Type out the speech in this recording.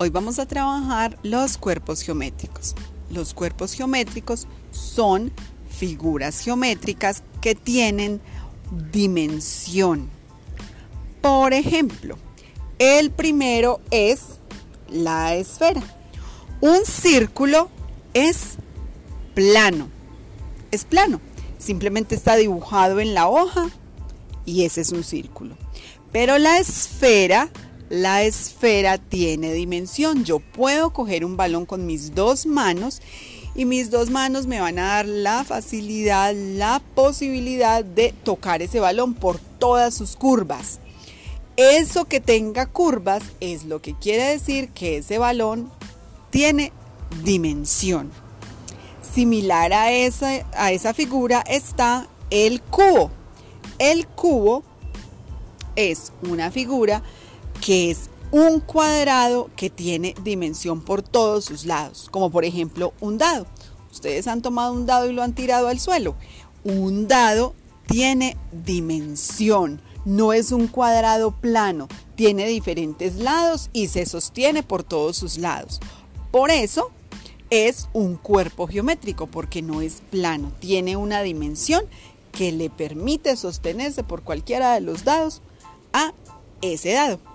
Hoy vamos a trabajar los cuerpos geométricos. Los cuerpos geométricos son figuras geométricas que tienen dimensión. Por ejemplo, el primero es la esfera. Un círculo es plano. Es plano. Simplemente está dibujado en la hoja y ese es un círculo. Pero la esfera la esfera tiene dimensión. Yo puedo coger un balón con mis dos manos y mis dos manos me van a dar la facilidad, la posibilidad de tocar ese balón por todas sus curvas. Eso que tenga curvas es lo que quiere decir que ese balón tiene dimensión. Similar a esa, a esa figura está el cubo. El cubo es una figura que es un cuadrado que tiene dimensión por todos sus lados, como por ejemplo un dado. Ustedes han tomado un dado y lo han tirado al suelo. Un dado tiene dimensión, no es un cuadrado plano, tiene diferentes lados y se sostiene por todos sus lados. Por eso es un cuerpo geométrico, porque no es plano, tiene una dimensión que le permite sostenerse por cualquiera de los dados a ese dado.